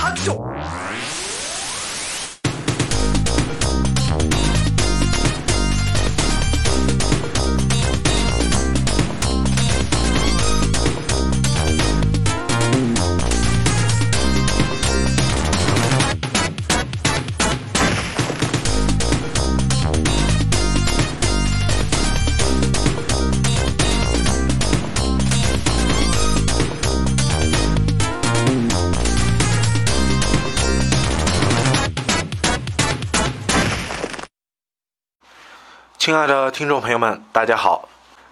白書。亲爱的听众朋友们，大家好！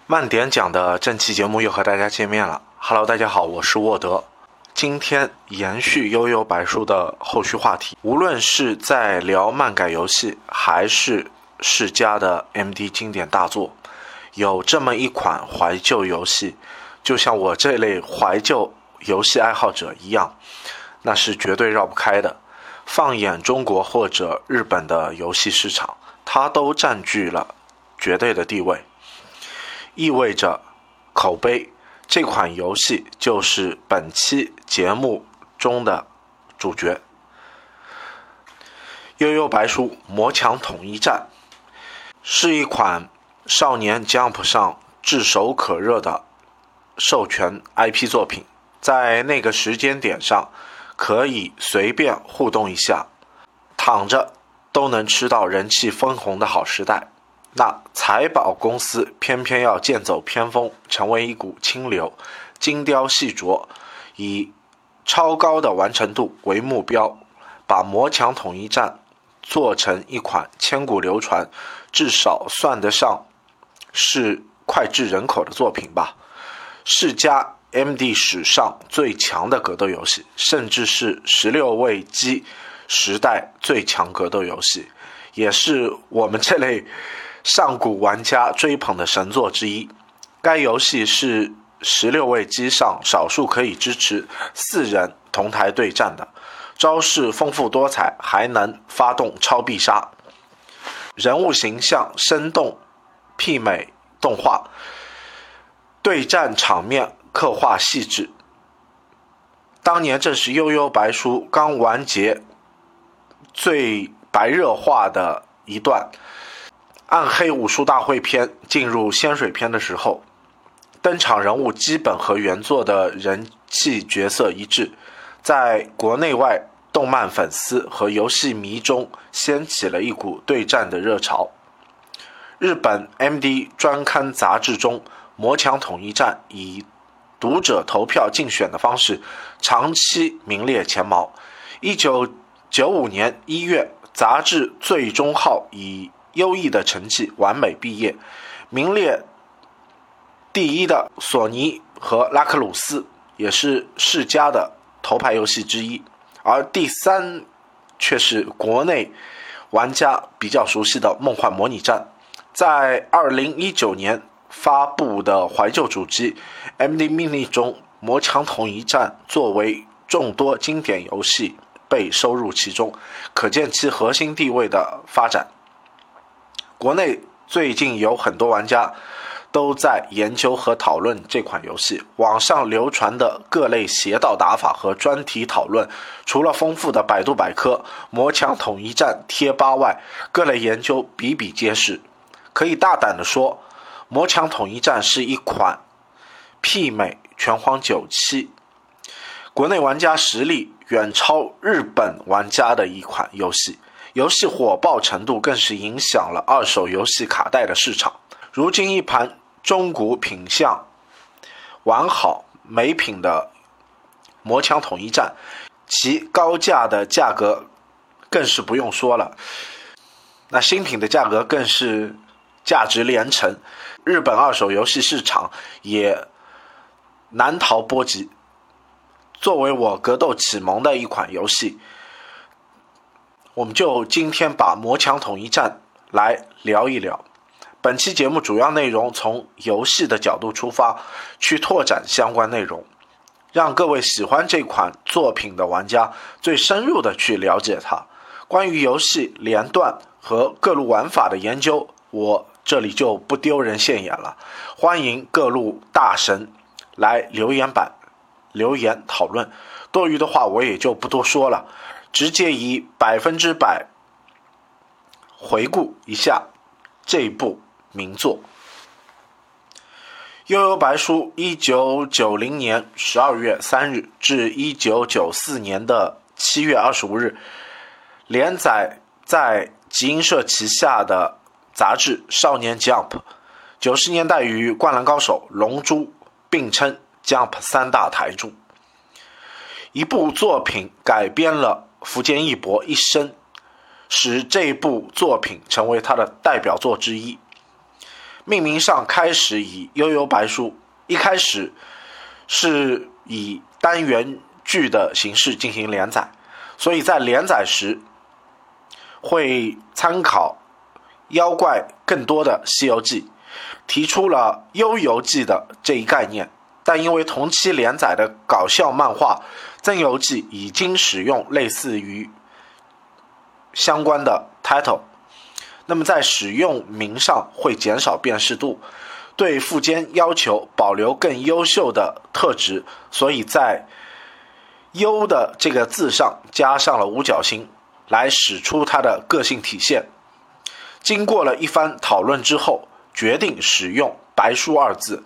慢点讲的正期节目又和大家见面了。Hello，大家好，我是沃德。今天延续悠悠白书的后续话题，无论是在聊漫改游戏，还是世嘉的 MD 经典大作，有这么一款怀旧游戏，就像我这类怀旧游戏爱好者一样，那是绝对绕不开的。放眼中国或者日本的游戏市场，它都占据了绝对的地位，意味着口碑。这款游戏就是本期节目中的主角，《悠悠白书：魔墙统一战》是一款少年 Jump 上炙手可热的授权 IP 作品，在那个时间点上。可以随便互动一下，躺着都能吃到人气分红的好时代。那财宝公司偏偏要剑走偏锋，成为一股清流，精雕细琢，以超高的完成度为目标，把《魔墙统一战》做成一款千古流传，至少算得上是脍炙人口的作品吧。世嘉。M.D. 史上最强的格斗游戏，甚至是十六位机时代最强格斗游戏，也是我们这类上古玩家追捧的神作之一。该游戏是十六位机上少数可以支持四人同台对战的，招式丰富多彩，还能发动超必杀，人物形象生动媲美动画，对战场面。刻画细致。当年正是悠悠白书刚完结、最白热化的一段，暗黑武术大会篇进入仙水篇的时候，登场人物基本和原作的人气角色一致，在国内外动漫粉丝和游戏迷中掀起了一股对战的热潮。日本 MD 专刊杂志中，《魔墙统一战》以读者投票竞选的方式，长期名列前茅。一九九五年一月，杂志最终号以优异的成绩完美毕业。名列第一的索尼和拉克鲁斯，也是世嘉的头牌游戏之一。而第三却是国内玩家比较熟悉的《梦幻模拟战》。在二零一九年。发布的怀旧主机 MD Mini 中，《魔墙统一战》作为众多经典游戏被收入其中，可见其核心地位的发展。国内最近有很多玩家都在研究和讨论这款游戏，网上流传的各类邪道打法和专题讨论，除了丰富的百度百科、魔墙统一战贴吧外，各类研究比比皆是。可以大胆的说。《魔墙统一战》是一款媲美《拳皇九七》，国内玩家实力远超日本玩家的一款游戏，游戏火爆程度更是影响了二手游戏卡带的市场。如今，一盘中古品相完好美品的《魔枪统一战》，其高价的价格更是不用说了，那新品的价格更是价值连城。日本二手游戏市场也难逃波及。作为我格斗启蒙的一款游戏，我们就今天把《魔墙统一战》来聊一聊。本期节目主要内容从游戏的角度出发，去拓展相关内容，让各位喜欢这款作品的玩家最深入的去了解它。关于游戏连段和各路玩法的研究，我。这里就不丢人现眼了，欢迎各路大神来留言板留言讨论。多余的话我也就不多说了，直接以百分之百回顾一下这部名作。《悠悠白书》一九九零年十二月三日至一九九四年的七月二十五日，连载在集英社旗下的杂志《少年 Jump》。九十年代与《灌篮高手》《龙珠》并称 Jump 三大台柱。一部作品改编了福建一博一生，使这部作品成为他的代表作之一。命名上开始以《悠悠白书》，一开始是以单元剧的形式进行连载，所以在连载时会参考妖怪更多的《西游记》，提出了“悠游记”的这一概念。但因为同期连载的搞笑漫画《增游记》已经使用类似于相关的 title。那么在使用名上会减少辨识度，对富坚要求保留更优秀的特质，所以在“优”的这个字上加上了五角星，来使出它的个性体现。经过了一番讨论之后，决定使用“白书”二字。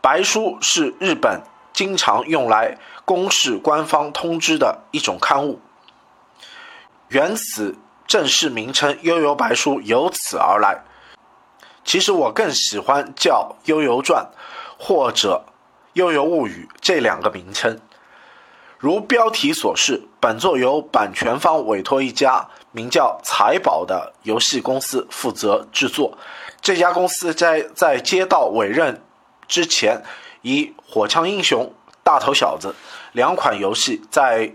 白书是日本经常用来公示官方通知的一种刊物，原此。正式名称《悠悠白书》由此而来。其实我更喜欢叫《悠悠传》或者《悠悠物语》这两个名称。如标题所示，本作由版权方委托一家名叫财宝的游戏公司负责制作。这家公司在在接到委任之前，以《火枪英雄》《大头小子》两款游戏在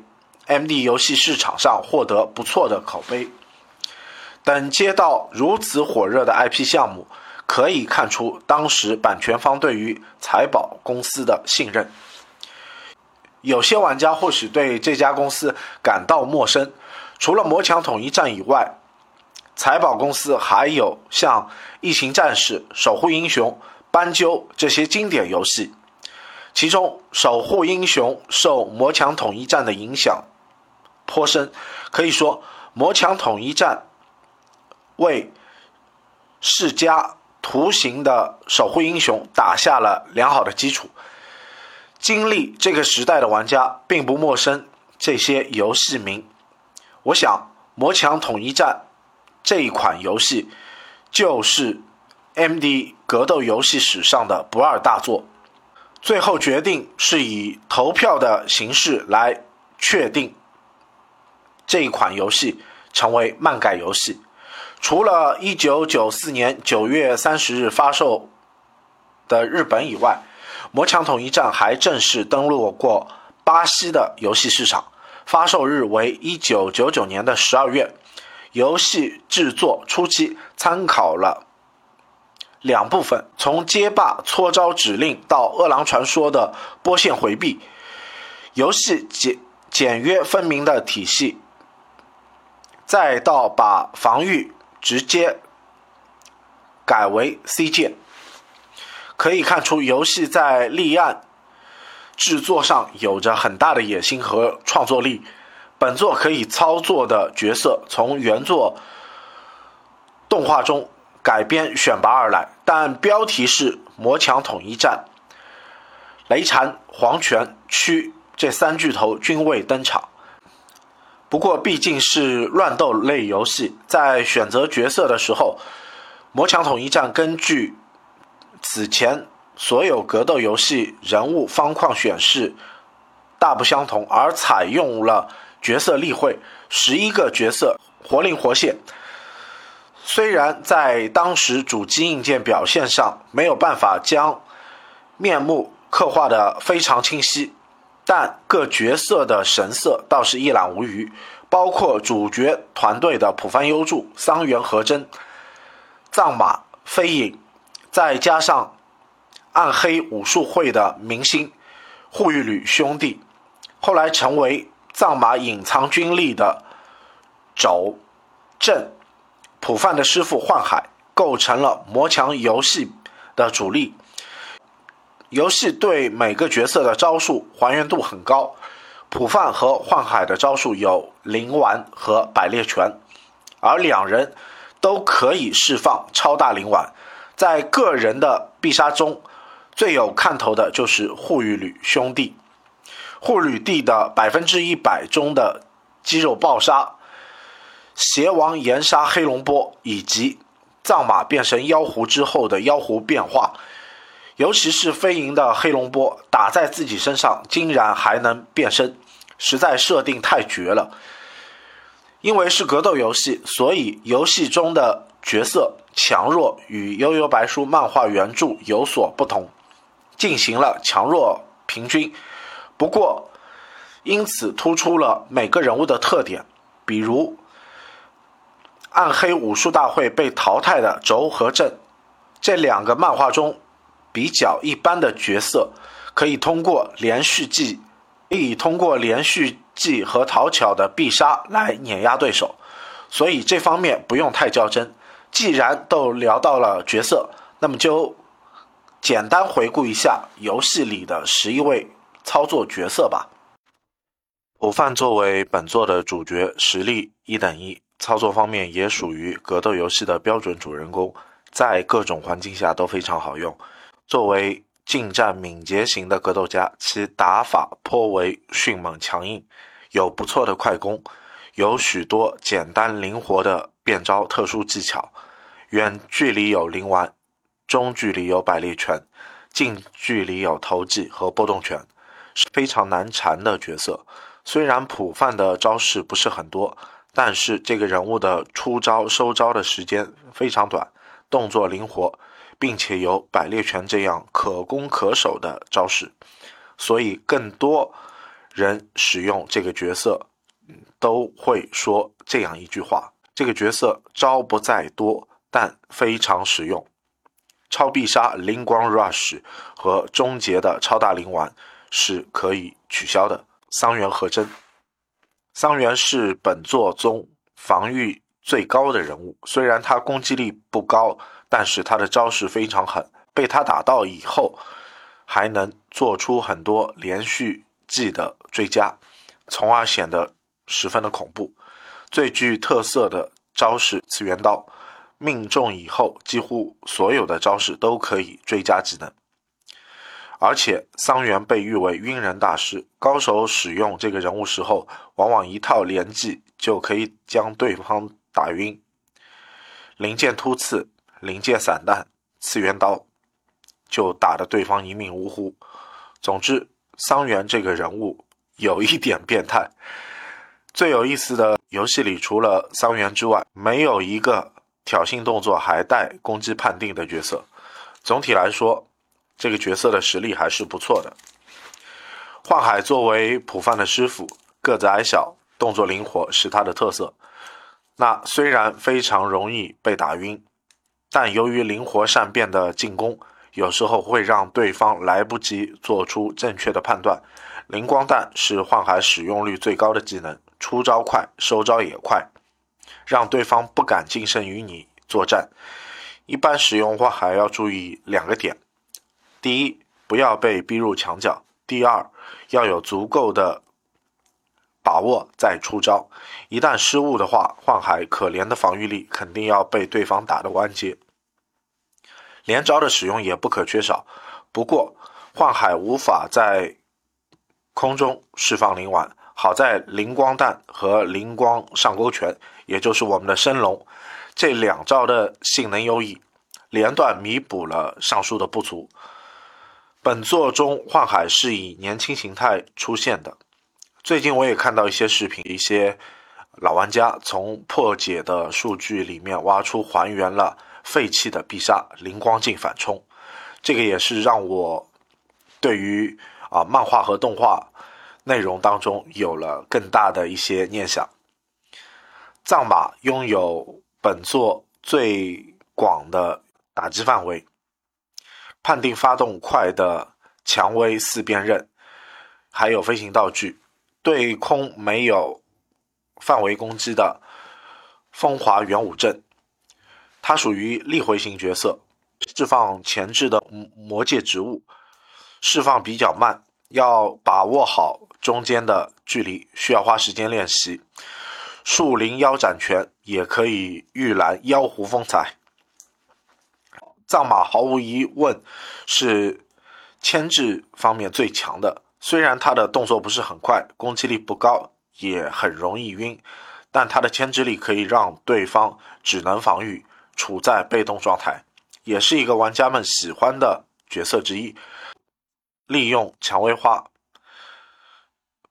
MD 游戏市场上获得不错的口碑。等接到如此火热的 IP 项目，可以看出当时版权方对于财宝公司的信任。有些玩家或许对这家公司感到陌生，除了《魔墙统一战》以外，财宝公司还有像《异形战士》《守护英雄》《斑鸠》这些经典游戏。其中，《守护英雄》受《魔墙统一战》的影响颇深，可以说，《魔墙统一战》。为世家图形的守护英雄打下了良好的基础。经历这个时代的玩家并不陌生这些游戏名。我想，《魔墙统一战》这一款游戏就是 MD 格斗游戏史上的不二大作。最后决定是以投票的形式来确定这一款游戏成为漫改游戏。除了1994年9月30日发售的日本以外，《魔墙统一战》还正式登陆过巴西的游戏市场，发售日为1999年的12月。游戏制作初期参考了两部分：从街霸搓招指令到饿狼传说的波线回避，游戏简简约分明的体系，再到把防御。直接改为 C 键，可以看出游戏在立案制作上有着很大的野心和创作力。本作可以操作的角色从原作动画中改编选拔而来，但标题是《魔墙统一战》，雷禅、黄泉、区这三巨头均未登场。不过毕竟是乱斗类游戏，在选择角色的时候，《魔墙统一战》根据此前所有格斗游戏人物方框选示大不相同，而采用了角色例会，十一个角色活灵活现。虽然在当时主机硬件表现上没有办法将面目刻画的非常清晰。但各角色的神色倒是一览无余，包括主角团队的浦番优助、桑原和真、藏马飞影，再加上暗黑武术会的明星护玉吕兄弟，后来成为藏马隐藏军力的肘正浦饭的师傅幻海，构成了魔墙游戏的主力。游戏对每个角色的招数还原度很高。普范和幻海的招数有灵丸和百裂拳，而两人都可以释放超大灵丸。在个人的必杀中，最有看头的就是护羽吕兄弟。护吕帝的百分之一百中的肌肉爆杀、邪王炎杀黑龙波，以及藏马变成妖狐之后的妖狐变化，尤其是飞银的黑龙波打在自己身上，竟然还能变身，实在设定太绝了。因为是格斗游戏，所以游戏中的角色强弱与《悠悠白书》漫画原著有所不同，进行了强弱平均。不过，因此突出了每个人物的特点，比如暗黑武术大会被淘汰的轴和正这两个漫画中比较一般的角色，可以通过连续技，可以通过连续技和讨巧的必杀来碾压对手，所以这方面不用太较真。既然都聊到了角色，那么就简单回顾一下游戏里的十一位。操作角色吧。普范作为本作的主角，实力一等一，操作方面也属于格斗游戏的标准主人公，在各种环境下都非常好用。作为近战敏捷型的格斗家，其打法颇为迅猛强硬，有不错的快攻，有许多简单灵活的变招特殊技巧。远距离有灵丸，中距离有百裂拳，近距离有投技和波动拳。是非常难缠的角色，虽然普范的招式不是很多，但是这个人物的出招收招的时间非常短，动作灵活，并且有百裂拳这样可攻可守的招式，所以更多人使用这个角色，都会说这样一句话：这个角色招不在多，但非常实用。超必杀灵光 rush 和终结的超大灵丸。是可以取消的。桑原和真，桑原是本作中防御最高的人物。虽然他攻击力不高，但是他的招式非常狠。被他打到以后，还能做出很多连续技的追加，从而显得十分的恐怖。最具特色的招式次元刀，命中以后，几乎所有的招式都可以追加技能。而且桑原被誉为晕人大师，高手使用这个人物时候，往往一套连技就可以将对方打晕。灵剑突刺、灵剑散弹、次元刀，就打得对方一命呜呼。总之，桑原这个人物有一点变态。最有意思的游戏里，除了桑原之外，没有一个挑衅动作还带攻击判定的角色。总体来说。这个角色的实力还是不错的。幻海作为普范的师傅，个子矮小，动作灵活是他的特色。那虽然非常容易被打晕，但由于灵活善变的进攻，有时候会让对方来不及做出正确的判断。灵光弹是幻海使用率最高的技能，出招快，收招也快，让对方不敢近身与你作战。一般使用幻海要注意两个点。第一，不要被逼入墙角；第二，要有足够的把握再出招。一旦失误的话，幻海可怜的防御力肯定要被对方打得弯结。连招的使用也不可缺少。不过，幻海无法在空中释放灵丸，好在灵光弹和灵光上勾拳，也就是我们的升龙这两招的性能优异，连段弥补了上述的不足。本作中，幻海是以年轻形态出现的。最近我也看到一些视频，一些老玩家从破解的数据里面挖出还原了废弃的必杀灵光镜反冲，这个也是让我对于啊漫画和动画内容当中有了更大的一些念想。藏马拥有本作最广的打击范围。判定发动快的蔷薇四变刃，还有飞行道具，对空没有范围攻击的风华元武阵，它属于力回型角色，释放前置的魔界植物，释放比较慢，要把握好中间的距离，需要花时间练习。树林腰斩拳也可以预览妖狐风采。藏马毫无疑问是牵制方面最强的，虽然他的动作不是很快，攻击力不高，也很容易晕，但他的牵制力可以让对方只能防御，处在被动状态，也是一个玩家们喜欢的角色之一。利用蔷薇花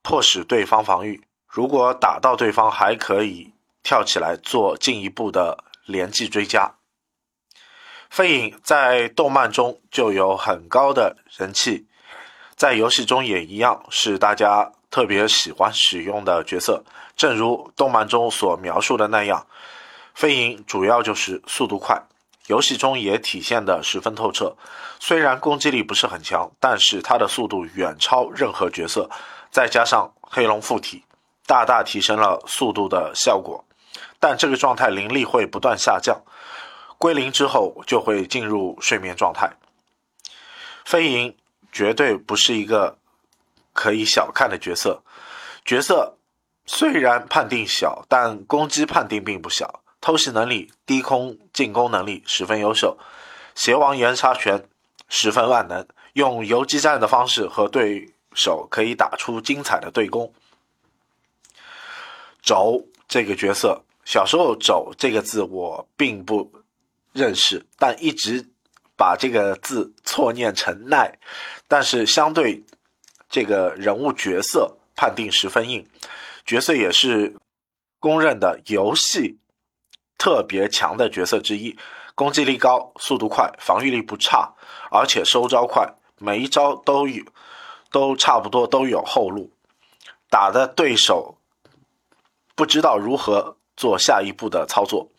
迫使对方防御。如果打到对方，还可以跳起来做进一步的连击追加。飞影在动漫中就有很高的人气，在游戏中也一样，是大家特别喜欢使用的角色。正如动漫中所描述的那样，飞影主要就是速度快，游戏中也体现的十分透彻。虽然攻击力不是很强，但是他的速度远超任何角色，再加上黑龙附体。大大提升了速度的效果，但这个状态灵力会不断下降，归零之后就会进入睡眠状态。飞蝇绝对不是一个可以小看的角色，角色虽然判定小，但攻击判定并不小，偷袭能力、低空进攻能力十分优秀，邪王岩沙拳十分万能，用游击战的方式和对手可以打出精彩的对攻。肘这个角色，小时候“肘”这个字我并不认识，但一直把这个字错念成“奈”。但是相对这个人物角色判定十分硬，角色也是公认的游戏特别强的角色之一，攻击力高，速度快，防御力不差，而且收招快，每一招都有都差不多都有后路，打的对手。不知道如何做下一步的操作。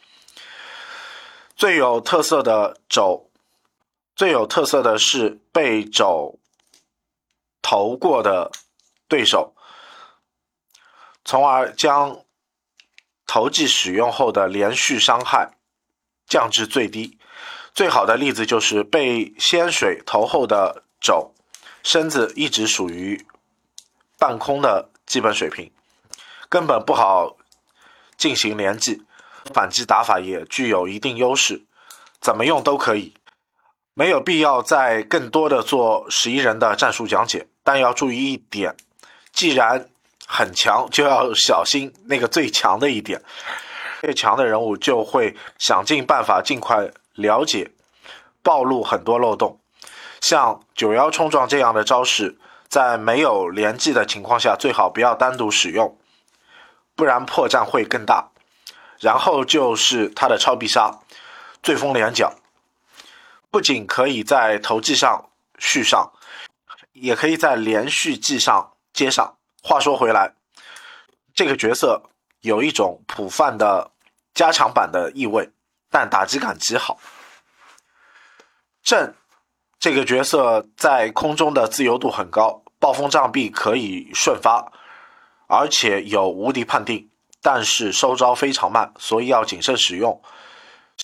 最有特色的肘，最有特色的是被肘投过的对手，从而将投技使用后的连续伤害降至最低。最好的例子就是被仙水投后的肘，身子一直属于半空的基本水平。根本不好进行连击，反击打法也具有一定优势，怎么用都可以，没有必要再更多的做十一人的战术讲解。但要注意一点，既然很强，就要小心那个最强的一点。越强的人物就会想尽办法尽快了解，暴露很多漏洞。像九幺冲撞这样的招式，在没有连击的情况下，最好不要单独使用。不然破绽会更大。然后就是他的超必杀，醉风连脚，不仅可以在投技上续上，也可以在连续技上接上。话说回来，这个角色有一种普范的加强版的意味，但打击感极好。震这个角色在空中的自由度很高，暴风障壁可以瞬发。而且有无敌判定，但是收招非常慢，所以要谨慎使用。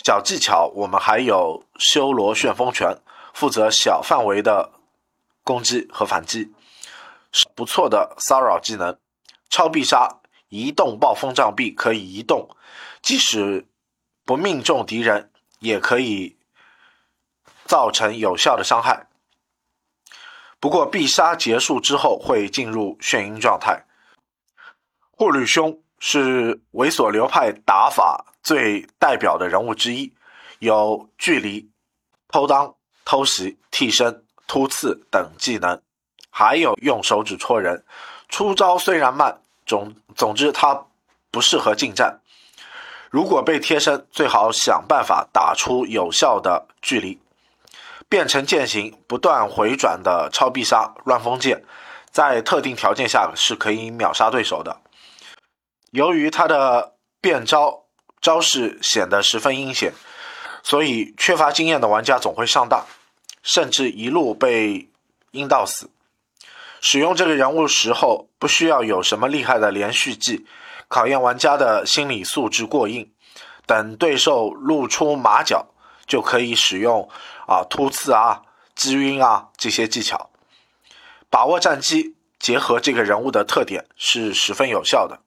小技巧，我们还有修罗旋风拳，负责小范围的攻击和反击，是不错的骚扰技能。超必杀，移动暴风障壁可以移动，即使不命中敌人，也可以造成有效的伤害。不过必杀结束之后会进入眩晕状态。护律兄是猥琐流派打法最代表的人物之一，有距离、偷裆、偷袭、替身、突刺等技能，还有用手指戳人。出招虽然慢，总总之他不适合近战。如果被贴身，最好想办法打出有效的距离。变成剑形不断回转的超必杀乱风剑，在特定条件下是可以秒杀对手的。由于他的变招招式显得十分阴险，所以缺乏经验的玩家总会上当，甚至一路被阴到死。使用这个人物时候，不需要有什么厉害的连续技，考验玩家的心理素质过硬。等对手露出马脚，就可以使用啊突刺啊击晕啊这些技巧。把握战机，结合这个人物的特点是十分有效的。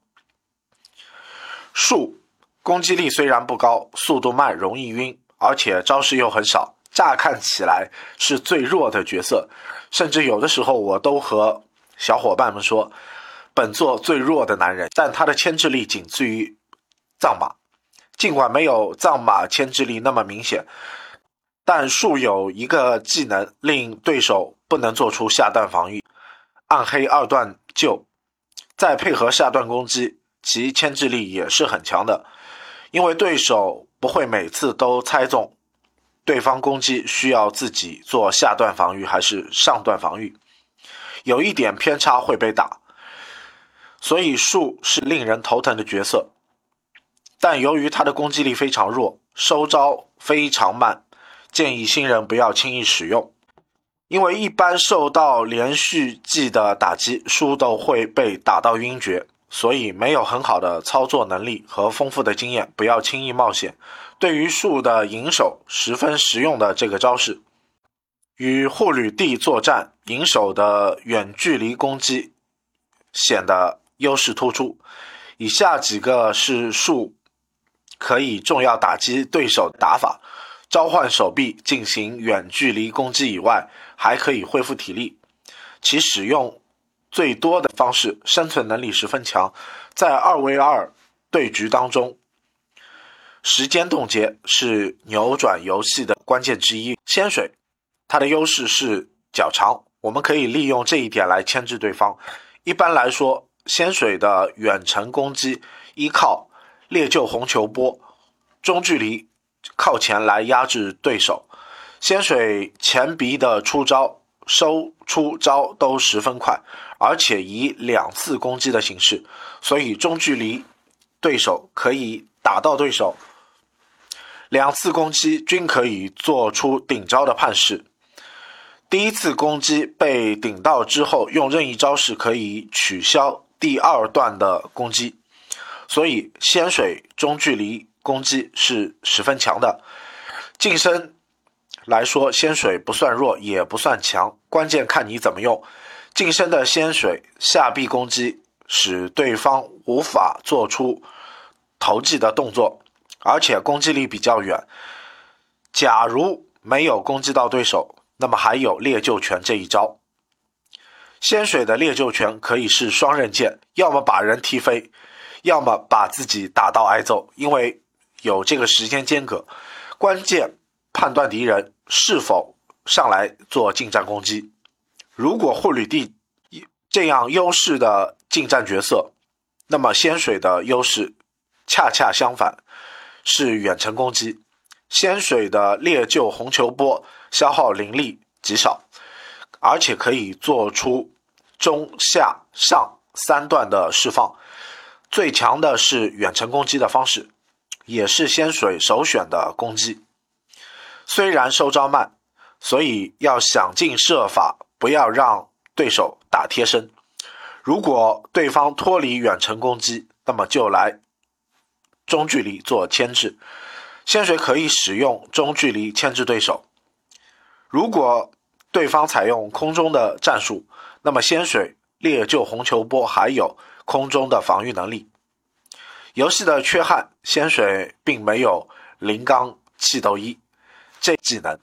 树攻击力虽然不高，速度慢，容易晕，而且招式又很少，乍看起来是最弱的角色，甚至有的时候我都和小伙伴们说，本作最弱的男人，但他的牵制力仅次于藏马，尽管没有藏马牵制力那么明显。但树有一个技能令对手不能做出下段防御，暗黑二段救，再配合下段攻击，其牵制力也是很强的。因为对手不会每次都猜中对方攻击需要自己做下段防御还是上段防御，有一点偏差会被打，所以树是令人头疼的角色。但由于他的攻击力非常弱，收招非常慢。建议新人不要轻易使用，因为一般受到连续技的打击，树都会被打到晕厥，所以没有很好的操作能力和丰富的经验，不要轻易冒险。对于树的银手十分实用的这个招式，与护旅地作战，银手的远距离攻击显得优势突出。以下几个是树可以重要打击对手打法。召唤手臂进行远距离攻击以外，还可以恢复体力。其使用最多的方式，生存能力十分强。在二 v 二对局当中，时间冻结是扭转游戏的关键之一。仙水，它的优势是较长，我们可以利用这一点来牵制对方。一般来说，仙水的远程攻击依靠烈鹫红球波，中距离。靠前来压制对手，仙水前鼻的出招、收出招都十分快，而且以两次攻击的形式，所以中距离对手可以打到对手，两次攻击均可以做出顶招的判势。第一次攻击被顶到之后，用任意招式可以取消第二段的攻击，所以仙水中距离。攻击是十分强的，近身来说，仙水不算弱，也不算强，关键看你怎么用。近身的仙水下臂攻击，使对方无法做出投技的动作，而且攻击力比较远。假如没有攻击到对手，那么还有烈鹫拳这一招。仙水的烈鹫拳可以是双刃剑，要么把人踢飞，要么把自己打到挨揍，因为。有这个时间间隔，关键判断敌人是否上来做近战攻击。如果护旅地这样优势的近战角色，那么仙水的优势恰恰相反，是远程攻击。仙水的烈鹫红球波消耗灵力极少，而且可以做出中下上三段的释放，最强的是远程攻击的方式。也是仙水首选的攻击，虽然收招慢，所以要想尽设法不要让对手打贴身。如果对方脱离远程攻击，那么就来中距离做牵制。仙水可以使用中距离牵制对手。如果对方采用空中的战术，那么仙水烈鹫红球波还有空中的防御能力。游戏的缺憾，仙水并没有灵钢气斗一这技能。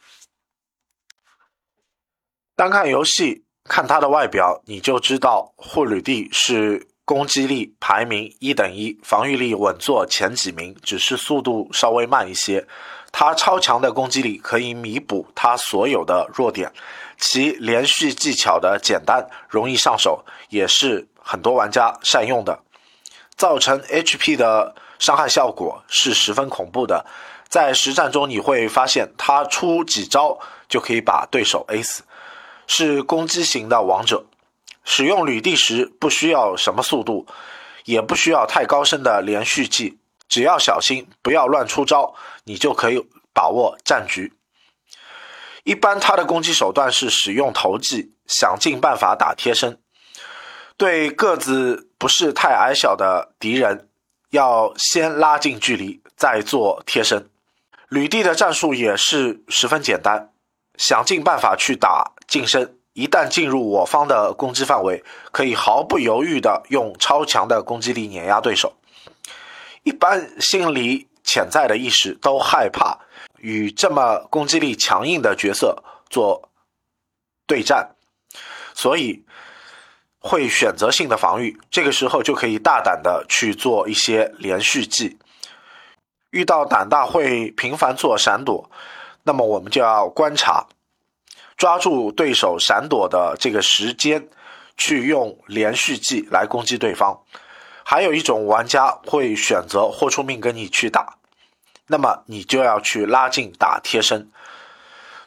单看游戏，看它的外表，你就知道护旅地是攻击力排名一等一，防御力稳坐前几名，只是速度稍微慢一些。它超强的攻击力可以弥补它所有的弱点，其连续技巧的简单容易上手，也是很多玩家善用的。造成 HP 的伤害效果是十分恐怖的，在实战中你会发现，他出几招就可以把对手 A 死，是攻击型的王者。使用履地时不需要什么速度，也不需要太高深的连续技，只要小心不要乱出招，你就可以把握战局。一般他的攻击手段是使用投技，想尽办法打贴身。对个子不是太矮小的敌人，要先拉近距离，再做贴身。吕地的战术也是十分简单，想尽办法去打近身，一旦进入我方的攻击范围，可以毫不犹豫地用超强的攻击力碾压对手。一般心理潜在的意识都害怕与这么攻击力强硬的角色做对战，所以会选择性的防御。这个时候就可以大胆的去做一些连续技。遇到胆大会频繁做闪躲，那么我们就要观察。抓住对手闪躲的这个时间，去用连续技来攻击对方。还有一种玩家会选择豁出命跟你去打，那么你就要去拉近打贴身。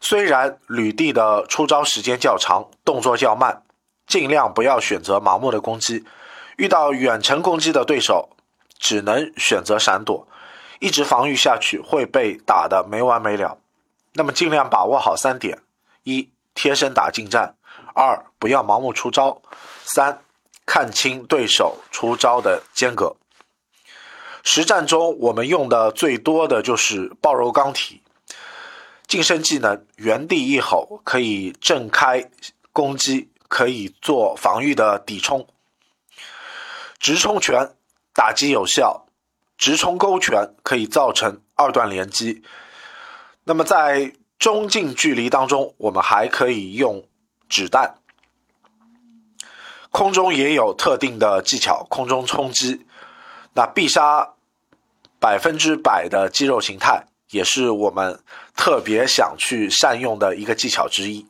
虽然吕地的出招时间较长，动作较慢，尽量不要选择盲目的攻击。遇到远程攻击的对手，只能选择闪躲，一直防御下去会被打的没完没了。那么尽量把握好三点。一贴身打近战，二不要盲目出招，三看清对手出招的间隔。实战中我们用的最多的就是暴肉钢体，近身技能原地一吼可以震开攻击，可以做防御的抵冲。直冲拳打击有效，直冲勾拳可以造成二段连击。那么在中近距离当中，我们还可以用子弹。空中也有特定的技巧，空中冲击，那必杀百分之百的肌肉形态，也是我们特别想去善用的一个技巧之一。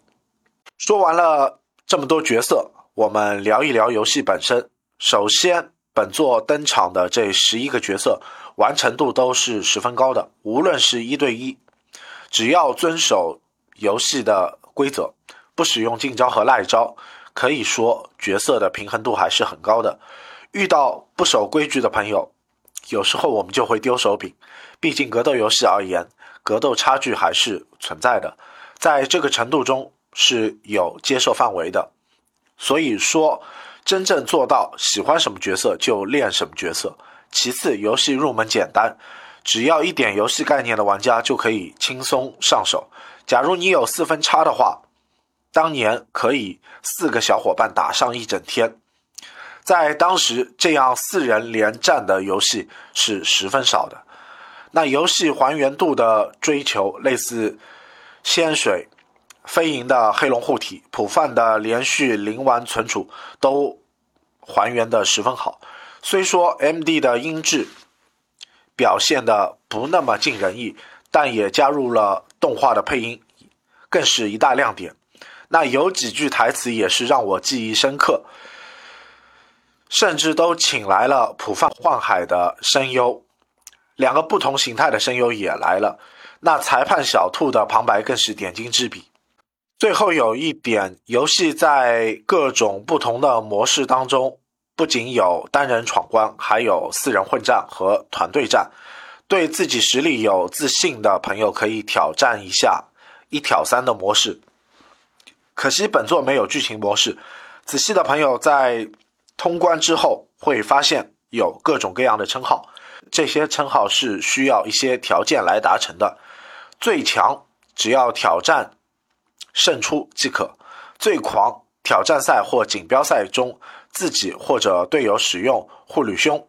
说完了这么多角色，我们聊一聊游戏本身。首先，本作登场的这十一个角色完成度都是十分高的，无论是一对一。只要遵守游戏的规则，不使用近招和赖招，可以说角色的平衡度还是很高的。遇到不守规矩的朋友，有时候我们就会丢手柄。毕竟格斗游戏而言，格斗差距还是存在的，在这个程度中是有接受范围的。所以说，真正做到喜欢什么角色就练什么角色。其次，游戏入门简单。只要一点游戏概念的玩家就可以轻松上手。假如你有四分差的话，当年可以四个小伙伴打上一整天。在当时，这样四人连战的游戏是十分少的。那游戏还原度的追求，类似仙水、飞银的黑龙护体、普范的连续零完存储，都还原的十分好。虽说 MD 的音质。表现的不那么尽人意，但也加入了动画的配音，更是一大亮点。那有几句台词也是让我记忆深刻，甚至都请来了浦饭幻海的声优，两个不同形态的声优也来了。那裁判小兔的旁白更是点睛之笔。最后有一点，游戏在各种不同的模式当中。不仅有单人闯关，还有四人混战和团队战。对自己实力有自信的朋友可以挑战一下一挑三的模式。可惜本作没有剧情模式。仔细的朋友在通关之后会发现有各种各样的称号，这些称号是需要一些条件来达成的。最强只要挑战胜出即可，最狂挑战赛或锦标赛中。自己或者队友使用护旅胸，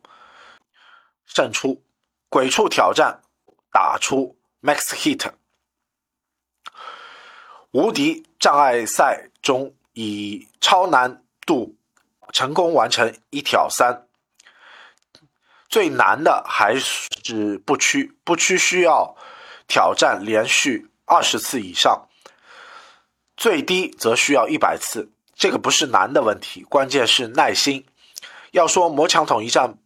胜出；鬼畜挑战打出 max hit，无敌障碍赛中以超难度成功完成一挑三。最难的还是不屈，不屈需要挑战连续二十次以上，最低则需要一百次。这个不是难的问题，关键是耐心。要说魔墙统一战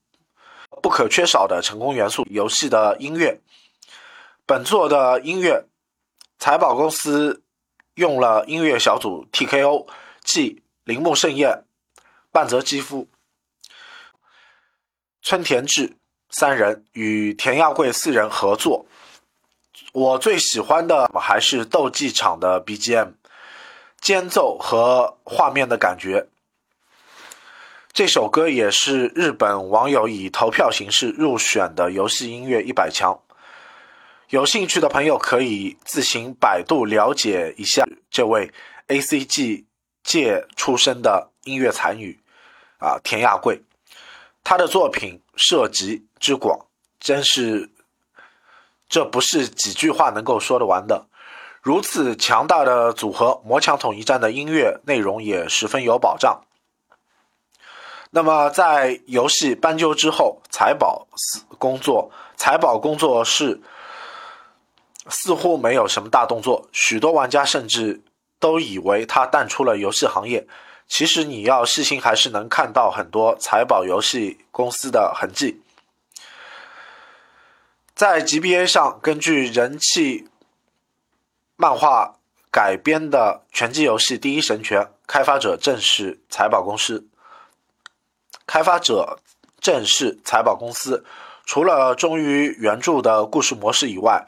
不可缺少的成功元素，游戏的音乐。本作的音乐，财宝公司用了音乐小组 TKO，即铃木胜彦、半泽基夫、村田智三人与田耀贵四人合作。我最喜欢的还是斗技场的 BGM。间奏和画面的感觉，这首歌也是日本网友以投票形式入选的游戏音乐一百强。有兴趣的朋友可以自行百度了解一下这位 A C G 界出身的音乐才女啊田亚贵，她的作品涉及之广，真是这不是几句话能够说得完的。如此强大的组合，魔强统一战的音乐内容也十分有保障。那么，在游戏斑鸠之后，财宝工作财宝工作室似乎没有什么大动作，许多玩家甚至都以为他淡出了游戏行业。其实，你要细心，还是能看到很多财宝游戏公司的痕迹。在 GBA 上，根据人气。漫画改编的拳击游戏《第一神拳》，开发者正是财宝公司。开发者正是财宝公司，除了忠于原著的故事模式以外，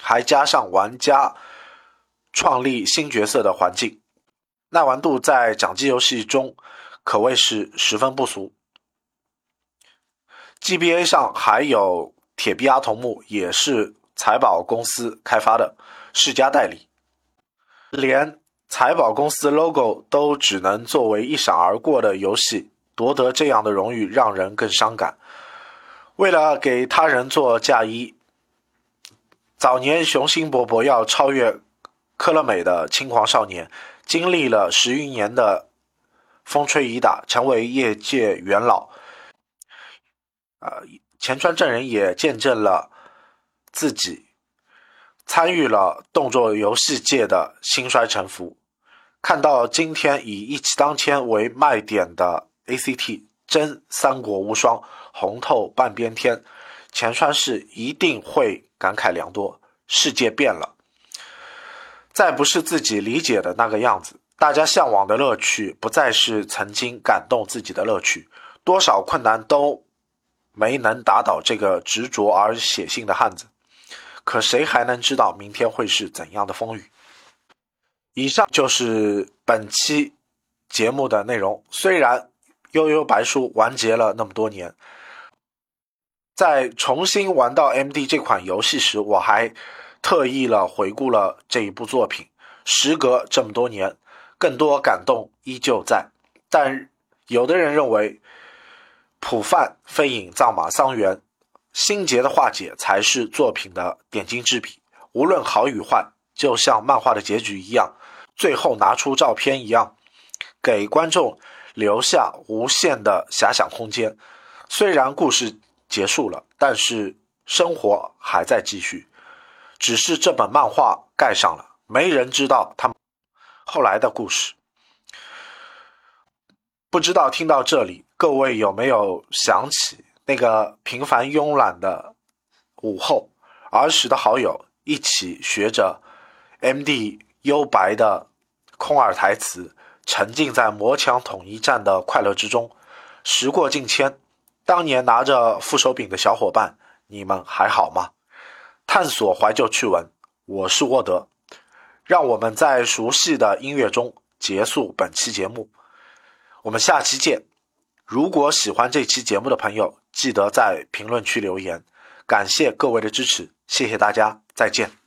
还加上玩家创立新角色的环境，耐玩度在掌机游戏中可谓是十分不俗。GBA 上还有《铁臂阿童木》，也是财宝公司开发的。世家代理，连财宝公司 logo 都只能作为一闪而过的游戏夺得这样的荣誉，让人更伤感。为了给他人做嫁衣，早年雄心勃勃要超越科乐美的轻狂少年，经历了十余年的风吹雨打，成为业界元老。啊，前川正人也见证了自己。参与了动作游戏界的兴衰沉浮，看到今天以一骑当千为卖点的 ACT 真三国无双，红透半边天，前川市一定会感慨良多。世界变了，再不是自己理解的那个样子。大家向往的乐趣，不再是曾经感动自己的乐趣。多少困难都没能打倒这个执着而写信的汉子。可谁还能知道明天会是怎样的风雨？以上就是本期节目的内容。虽然《悠悠白书》完结了那么多年，在重新玩到 MD 这款游戏时，我还特意了回顾了这一部作品。时隔这么多年，更多感动依旧在。但有的人认为，普范飞影藏马桑园。心结的化解才是作品的点睛之笔。无论好与坏，就像漫画的结局一样，最后拿出照片一样，给观众留下无限的遐想空间。虽然故事结束了，但是生活还在继续。只是这本漫画盖上了，没人知道他后来的故事。不知道听到这里，各位有没有想起？那个平凡慵懒的午后，儿时的好友一起学着 M.D. 幽白的空耳台词，沉浸在魔强统一战的快乐之中。时过境迁，当年拿着副手柄的小伙伴，你们还好吗？探索怀旧趣闻，我是沃德。让我们在熟悉的音乐中结束本期节目。我们下期见。如果喜欢这期节目的朋友，记得在评论区留言，感谢各位的支持，谢谢大家，再见。